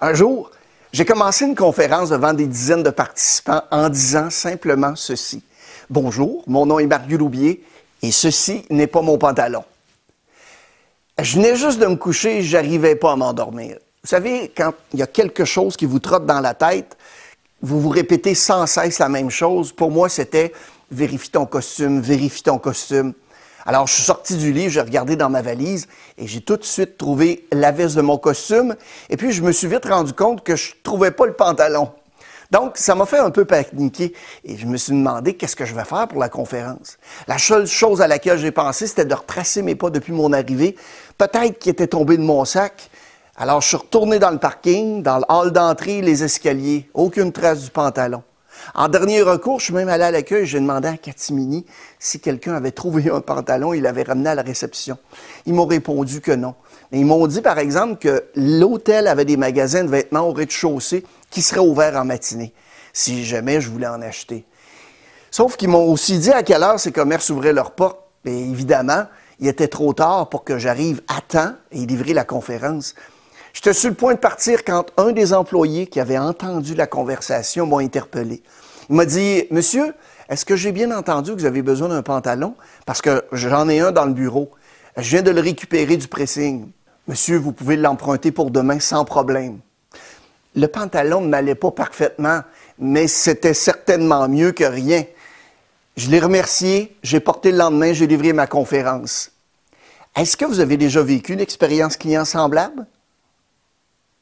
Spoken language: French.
Un jour, j'ai commencé une conférence devant des dizaines de participants en disant simplement ceci. Bonjour, mon nom est Marc Loubier et ceci n'est pas mon pantalon. Je venais juste de me coucher j'arrivais pas à m'endormir. Vous savez, quand il y a quelque chose qui vous trotte dans la tête, vous vous répétez sans cesse la même chose. Pour moi, c'était vérifie ton costume, vérifie ton costume. Alors, je suis sorti du lit, j'ai regardé dans ma valise et j'ai tout de suite trouvé la veste de mon costume. Et puis, je me suis vite rendu compte que je trouvais pas le pantalon. Donc, ça m'a fait un peu paniquer et je me suis demandé qu'est-ce que je vais faire pour la conférence. La seule chose à laquelle j'ai pensé, c'était de retracer mes pas depuis mon arrivée. Peut-être qu'il était tombé de mon sac. Alors, je suis retourné dans le parking, dans le hall d'entrée, les escaliers. Aucune trace du pantalon. En dernier recours, je suis même allé à l'accueil, j'ai demandé à Catimini si quelqu'un avait trouvé un pantalon, il l'avait ramené à la réception. Ils m'ont répondu que non. Ils m'ont dit, par exemple, que l'hôtel avait des magasins de vêtements au rez-de-chaussée qui seraient ouverts en matinée, si jamais je voulais en acheter. Sauf qu'ils m'ont aussi dit à quelle heure ces commerces ouvraient leurs portes. Et évidemment, il était trop tard pour que j'arrive à temps et livrer la conférence. J'étais sur le point de partir quand un des employés qui avait entendu la conversation m'a interpellé. Il m'a dit, Monsieur, est-ce que j'ai bien entendu que vous avez besoin d'un pantalon? Parce que j'en ai un dans le bureau. Je viens de le récupérer du pressing. Monsieur, vous pouvez l'emprunter pour demain sans problème. Le pantalon ne m'allait pas parfaitement, mais c'était certainement mieux que rien. Je l'ai remercié, j'ai porté le lendemain, j'ai livré ma conférence. Est-ce que vous avez déjà vécu une expérience client semblable?